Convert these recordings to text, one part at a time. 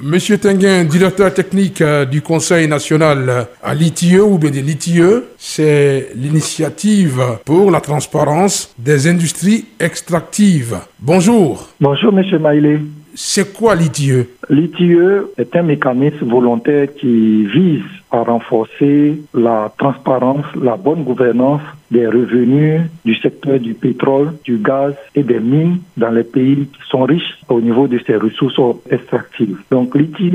Monsieur Tenguin, directeur technique euh, du Conseil national à l'ITIE ou bien de l'ITIE, c'est l'initiative pour la transparence des industries extractives. Bonjour. Bonjour, monsieur Maïlé. C'est quoi l'ITIE L'ITIE est un mécanisme volontaire qui vise à renforcer la transparence, la bonne gouvernance des revenus du secteur du pétrole, du gaz et des mines dans les pays qui sont riches au niveau de ces ressources extractives. Donc l'ITIE,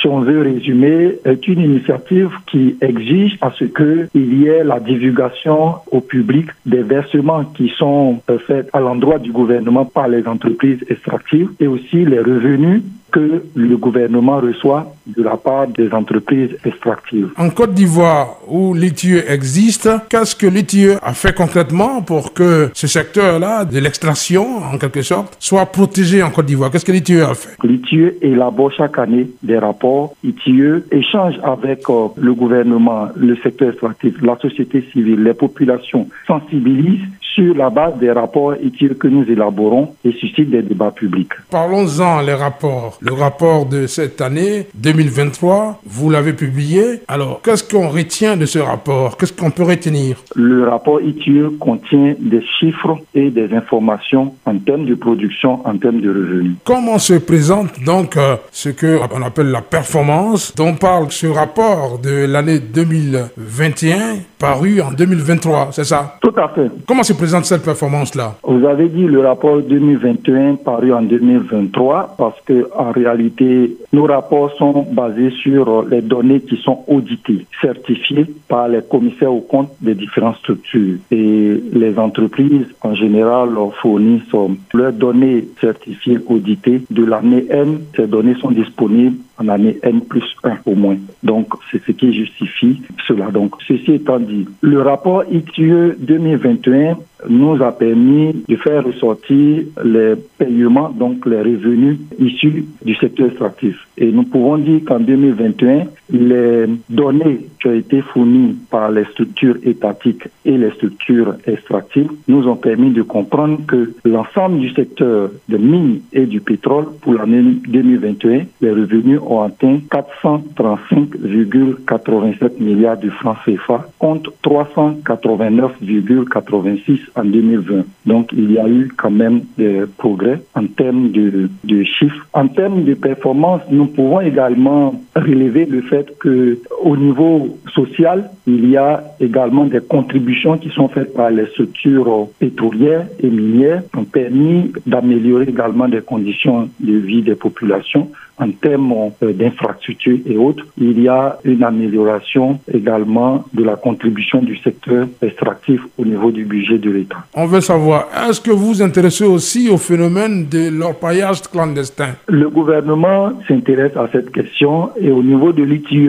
si on veut résumer, est une initiative qui exige à ce qu'il y ait la divulgation au public des versements qui sont faits à l'endroit du gouvernement par les entreprises extractives et aussi les revenus que le gouvernement reçoit de la part des entreprises extractives. En Côte d'Ivoire, où l'ITIE existe, qu'est-ce que l'ITIE a fait concrètement pour que ce secteur-là, de l'extraction, en quelque sorte, soit protégé en Côte d'Ivoire? Qu'est-ce que l'ITIE a fait? L'ITIE élabore chaque année des rapports. L'ITIE échange avec euh, le gouvernement, le secteur extractif, la société civile, les populations, sensibilise sur la base des rapports ITIE que nous élaborons et suscite des débats publics. Parlons-en, les rapports. Le rapport de cette année 2023, vous l'avez publié. Alors, qu'est-ce qu'on retient de ce rapport? Qu'est-ce qu'on peut retenir? Le rapport ITIE contient des chiffres et des informations en termes de production, en termes de revenus. Comment se présente donc euh, ce que on appelle la performance? Dont parle ce rapport de l'année 2021 paru en 2023, c'est ça? Tout à fait. Comment se présente cette performance-là? Vous avez dit le rapport 2021 paru en 2023 parce que en réalité, nos rapports sont basés sur les données qui sont auditées, certifiées par les commissaires aux comptes des différentes structures. Et les entreprises, en général, fournissent leurs données certifiées, auditées de l'année N. Ces données sont disponibles en année N plus 1 au moins. Donc, c'est ce qui justifie cela. Donc, ceci étant dit, le rapport ITIE 2021 nous a permis de faire ressortir les paiements, donc les revenus issus du secteur extractif. Et nous pouvons dire qu'en 2021, les données qui ont été fournies par les structures étatiques et les structures extractives nous ont permis de comprendre que l'ensemble du secteur de mines et du pétrole pour l'année 2021, les revenus ont atteint 435,87 milliards de francs CFA contre 389,86 en 2020. Donc il y a eu quand même des progrès en termes de, chiffres. En termes de performance, nous pouvons également relever le fait que au niveau social, il y a également des contributions qui sont faites par les structures pétrolières et minières qui ont permis d'améliorer également les conditions de vie des populations en termes d'infrastructures et autres. Il y a une amélioration également de la contribution du secteur extractif au niveau du budget de l'État. On veut savoir, est-ce que vous vous intéressez aussi au phénomène de l'orpaillage clandestin? Le gouvernement s'intéresse à cette question et au niveau de l'ITIE,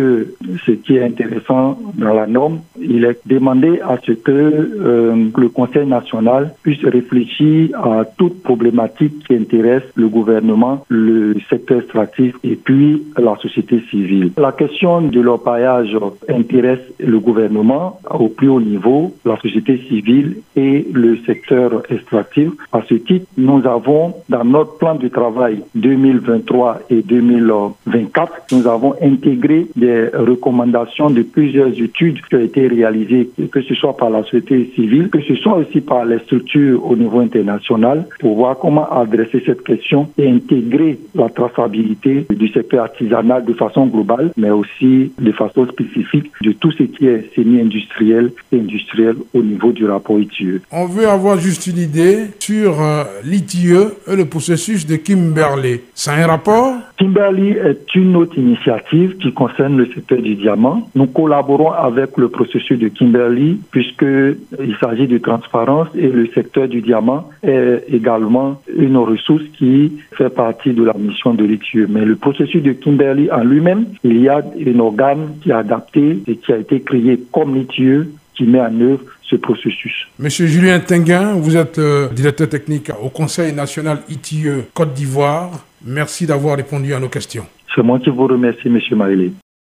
ce qui est intéressant dans la norme, il est demandé à ce que euh, le Conseil national puisse réfléchir à toute problématique qui intéresse le gouvernement, le secteur extractif et puis la société civile. La question de l'orpaillage intéresse le gouvernement au plus haut niveau, la société civile et le secteur extractif. À ce titre, nous avons dans notre plan de travail 2023 et 2024, nous avons intégré des recommandations de plusieurs études qui ont été réalisées, que ce soit par la société civile, que ce soit aussi par les structures au niveau international, pour voir comment adresser cette question et intégrer la traçabilité du secteur artisanal de façon globale, mais aussi de façon spécifique de tout ce qui est semi-industriel et industriel au niveau du rapport ITIE. On veut avoir juste une idée sur euh, l'ITIE et le processus de Kimberley. C'est un rapport? Kimberley est une autre initiative qui concerne le secteur du diamant. Nous collaborons avec le processus de Kimberley puisqu'il s'agit de transparence et le secteur du diamant est également une ressource qui fait partie de la mission de l'ITIE. Mais le processus de Kimberley en lui-même, il y a un organe qui est adapté et qui a été créé comme l'ITIE qui met en œuvre ce processus. Monsieur Julien Tenguin, vous êtes euh, directeur technique au Conseil national ITIE Côte d'Ivoire. Merci d'avoir répondu à nos questions. C'est moi qui vous remercie, Monsieur Marilé.